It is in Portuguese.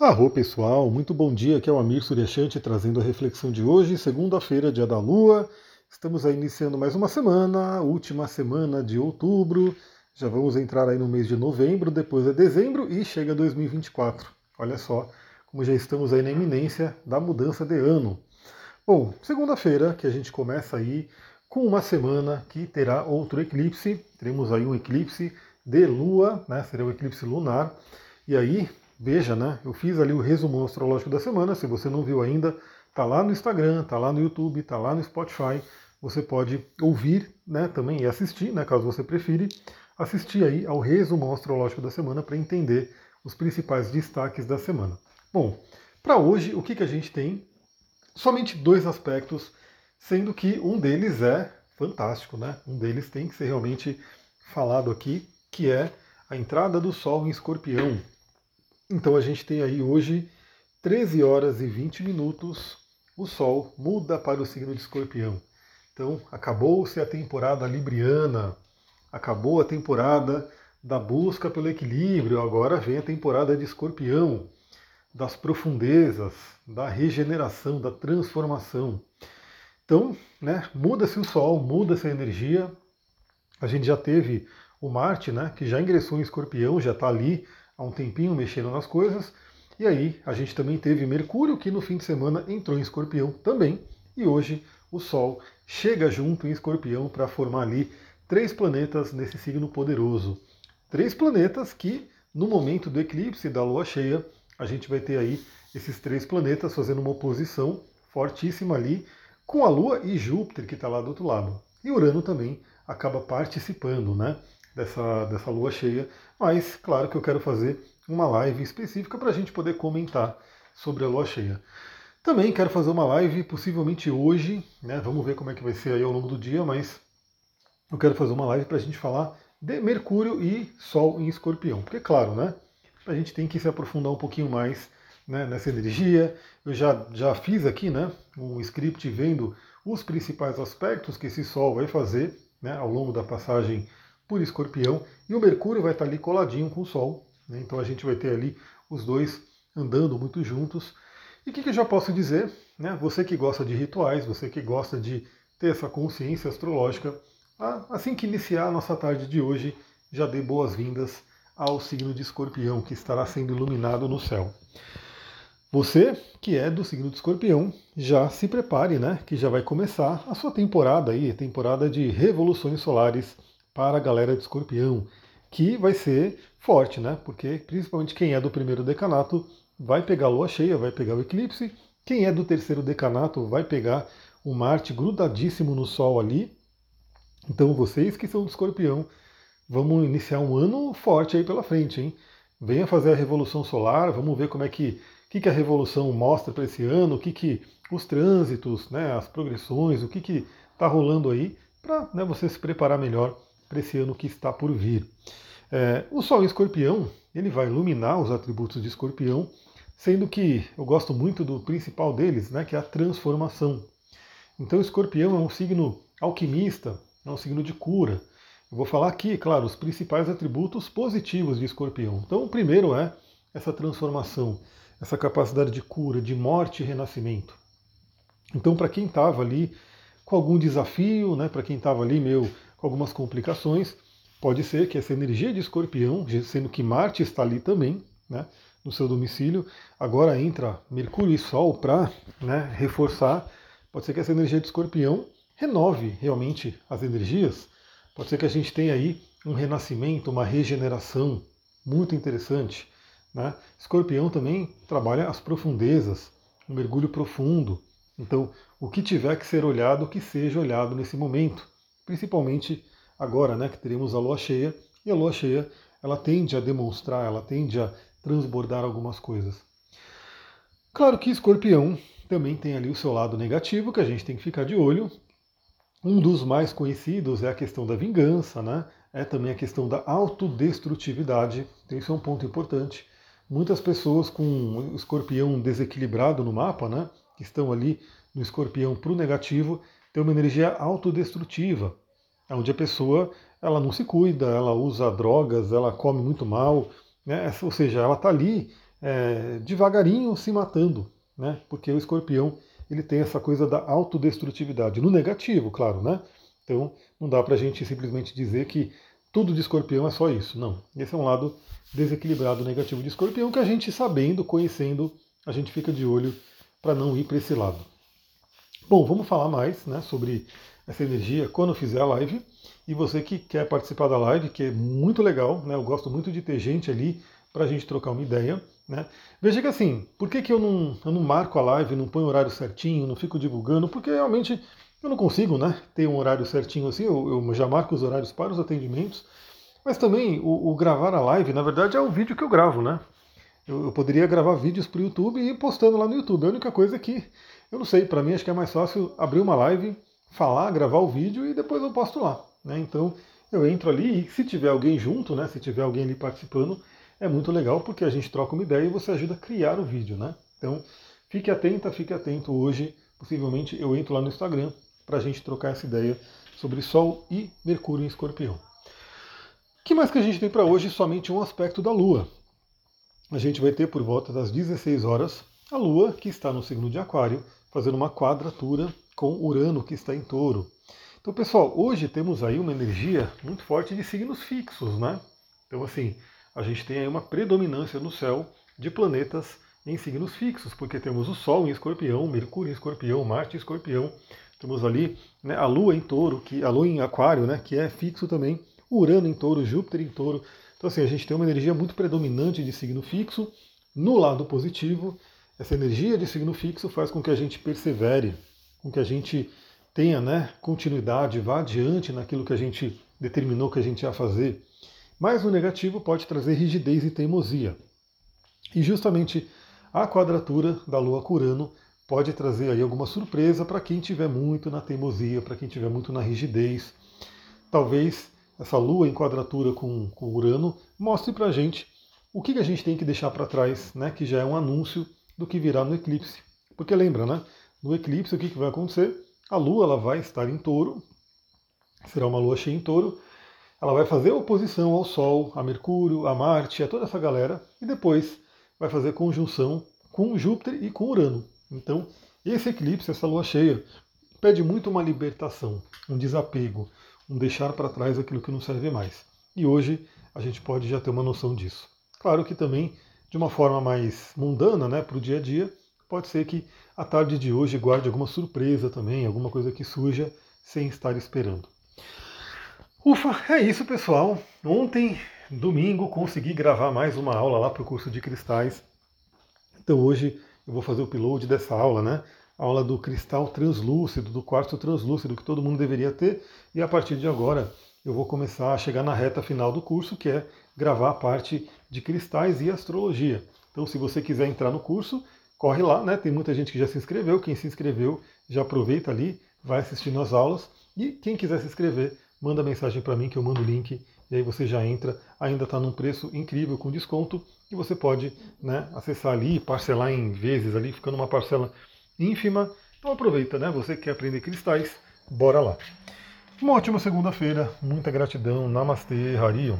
Arro pessoal, muito bom dia, aqui é o Amir Suryashanti trazendo a reflexão de hoje, segunda-feira, dia da Lua. Estamos aí iniciando mais uma semana, última semana de outubro. Já vamos entrar aí no mês de novembro, depois é dezembro e chega 2024. Olha só como já estamos aí na iminência da mudança de ano. Bom, segunda-feira que a gente começa aí com uma semana que terá outro eclipse. Teremos aí um eclipse de Lua, né? Será um eclipse lunar. E aí veja, né? Eu fiz ali o resumo astrológico da semana. Se você não viu ainda, tá lá no Instagram, tá lá no YouTube, tá lá no Spotify. Você pode ouvir, né? Também e assistir, né? Caso você prefira, assistir aí ao resumo astrológico da semana para entender os principais destaques da semana. Bom, para hoje o que, que a gente tem? Somente dois aspectos, sendo que um deles é fantástico, né? Um deles tem que ser realmente falado aqui, que é a entrada do Sol em Escorpião, então a gente tem aí hoje 13 horas e 20 minutos, o Sol muda para o signo de Escorpião. Então acabou-se a temporada libriana, acabou a temporada da busca pelo equilíbrio, agora vem a temporada de Escorpião, das profundezas, da regeneração, da transformação. Então, né, muda-se o Sol, muda-se a energia. A gente já teve o Marte, né, que já ingressou em Escorpião, já está ali há um tempinho mexendo nas coisas. E aí a gente também teve Mercúrio, que no fim de semana entrou em Escorpião também. E hoje o Sol chega junto em Escorpião para formar ali três planetas nesse signo poderoso. Três planetas que, no momento do eclipse da lua cheia, a gente vai ter aí esses três planetas fazendo uma oposição fortíssima ali com a Lua e Júpiter, que está lá do outro lado. E Urano também acaba participando, né? Dessa, dessa lua cheia, mas claro que eu quero fazer uma live específica para a gente poder comentar sobre a lua cheia. Também quero fazer uma live, possivelmente hoje, né? Vamos ver como é que vai ser aí ao longo do dia, mas eu quero fazer uma live para a gente falar de Mercúrio e Sol em Escorpião. Porque, claro, né? A gente tem que se aprofundar um pouquinho mais né, nessa energia. Eu já, já fiz aqui né, um script vendo os principais aspectos que esse Sol vai fazer né, ao longo da passagem por escorpião, e o Mercúrio vai estar ali coladinho com o Sol. Né? Então a gente vai ter ali os dois andando muito juntos. E o que, que eu já posso dizer? Né? Você que gosta de rituais, você que gosta de ter essa consciência astrológica, assim que iniciar a nossa tarde de hoje, já dê boas-vindas ao signo de escorpião que estará sendo iluminado no céu. Você que é do signo de escorpião, já se prepare, né? Que já vai começar a sua temporada aí, temporada de revoluções solares para a galera de escorpião, que vai ser forte, né? Porque principalmente quem é do primeiro decanato vai pegar a lua cheia, vai pegar o eclipse. Quem é do terceiro decanato vai pegar o Marte grudadíssimo no Sol ali. Então vocês que são do escorpião, vamos iniciar um ano forte aí pela frente, hein? Venha fazer a revolução solar, vamos ver como é que, que, que a revolução mostra para esse ano, o que, que os trânsitos, né, as progressões, o que está rolando aí, para né, você se preparar melhor para esse ano que está por vir. É, o Sol em Escorpião, ele vai iluminar os atributos de Escorpião, sendo que eu gosto muito do principal deles, né, que é a transformação. Então, Escorpião é um signo alquimista, é um signo de cura. Eu vou falar aqui, claro, os principais atributos positivos de Escorpião. Então, o primeiro é essa transformação, essa capacidade de cura, de morte e renascimento. Então, para quem estava ali com algum desafio, né, para quem estava ali meio com algumas complicações. Pode ser que essa energia de escorpião, sendo que Marte está ali também, né, no seu domicílio, agora entra Mercúrio e Sol para né, reforçar. Pode ser que essa energia de escorpião renove realmente as energias. Pode ser que a gente tenha aí um renascimento, uma regeneração muito interessante. Né? Escorpião também trabalha as profundezas, um mergulho profundo. Então, o que tiver que ser olhado, que seja olhado nesse momento principalmente agora, né, que teremos a lua cheia, e a lua cheia ela tende a demonstrar, ela tende a transbordar algumas coisas. Claro que escorpião também tem ali o seu lado negativo, que a gente tem que ficar de olho. Um dos mais conhecidos é a questão da vingança, né? É também a questão da autodestrutividade. Então isso é um ponto importante. Muitas pessoas com escorpião desequilibrado no mapa, né? Que estão ali no escorpião para o negativo, tem uma energia autodestrutiva, onde a pessoa ela não se cuida, ela usa drogas, ela come muito mal, né? ou seja, ela está ali é, devagarinho se matando, né? Porque o escorpião ele tem essa coisa da autodestrutividade, no negativo, claro, né? Então não dá para a gente simplesmente dizer que tudo de escorpião é só isso. Não. Esse é um lado desequilibrado negativo de escorpião que a gente sabendo, conhecendo, a gente fica de olho para não ir para esse lado. Bom, vamos falar mais né, sobre essa energia quando eu fizer a live. E você que quer participar da live, que é muito legal, né, eu gosto muito de ter gente ali para a gente trocar uma ideia. Né? Veja que assim, por que, que eu, não, eu não marco a live, não ponho horário certinho, não fico divulgando? Porque realmente eu não consigo né, ter um horário certinho assim, eu, eu já marco os horários para os atendimentos. Mas também o, o, gravar a live, na verdade, é o vídeo que eu gravo, né? Eu, eu poderia gravar vídeos para o YouTube e ir postando lá no YouTube. A única coisa é que, eu não sei, para mim acho que é mais fácil abrir uma live, falar, gravar o vídeo e depois eu posto lá. Né? Então eu entro ali e se tiver alguém junto, né, se tiver alguém ali participando, é muito legal porque a gente troca uma ideia e você ajuda a criar o vídeo. Né? Então fique atenta, fique atento hoje. Possivelmente eu entro lá no Instagram para a gente trocar essa ideia sobre Sol e Mercúrio em Escorpião. O que mais que a gente tem para hoje? Somente um aspecto da Lua a gente vai ter por volta das 16 horas a Lua, que está no signo de Aquário, fazendo uma quadratura com Urano, que está em Touro. Então, pessoal, hoje temos aí uma energia muito forte de signos fixos, né? Então, assim, a gente tem aí uma predominância no céu de planetas em signos fixos, porque temos o Sol em Escorpião, Mercúrio em Escorpião, Marte em Escorpião, temos ali né, a Lua em Touro, que a Lua em Aquário, né, que é fixo também, Urano em Touro, Júpiter em Touro. Então, assim, a gente tem uma energia muito predominante de signo fixo. No lado positivo, essa energia de signo fixo faz com que a gente persevere, com que a gente tenha né, continuidade, vá adiante naquilo que a gente determinou que a gente ia fazer. Mas o negativo pode trazer rigidez e teimosia. E justamente a quadratura da Lua Curano pode trazer aí alguma surpresa para quem tiver muito na teimosia, para quem tiver muito na rigidez. Talvez essa Lua em quadratura com, com Urano, mostre para a gente o que, que a gente tem que deixar para trás, né, que já é um anúncio do que virá no eclipse. Porque lembra, né? No eclipse o que, que vai acontecer? A Lua ela vai estar em touro, será uma Lua cheia em touro, ela vai fazer oposição ao Sol, a Mercúrio, a Marte, a toda essa galera, e depois vai fazer conjunção com Júpiter e com Urano. Então, esse eclipse, essa lua cheia, pede muito uma libertação, um desapego, um deixar para trás aquilo que não serve mais. E hoje a gente pode já ter uma noção disso. Claro que também, de uma forma mais mundana, né, para o dia a dia, pode ser que a tarde de hoje guarde alguma surpresa também, alguma coisa que surja sem estar esperando. Ufa, é isso pessoal. Ontem, domingo, consegui gravar mais uma aula lá para o curso de cristais. Então hoje eu vou fazer o upload dessa aula, né? aula do cristal translúcido, do quartzo translúcido, que todo mundo deveria ter. E a partir de agora eu vou começar a chegar na reta final do curso, que é gravar a parte de cristais e astrologia. Então, se você quiser entrar no curso, corre lá, né? Tem muita gente que já se inscreveu. Quem se inscreveu, já aproveita ali, vai assistindo as aulas. E quem quiser se inscrever, manda mensagem para mim que eu mando o link e aí você já entra. Ainda está num preço incrível com desconto e você pode né, acessar ali, parcelar em vezes ali, ficando uma parcela ínfima. Então aproveita, né? Você que quer aprender cristais, bora lá. Uma ótima segunda-feira, muita gratidão, Namastê, Harion.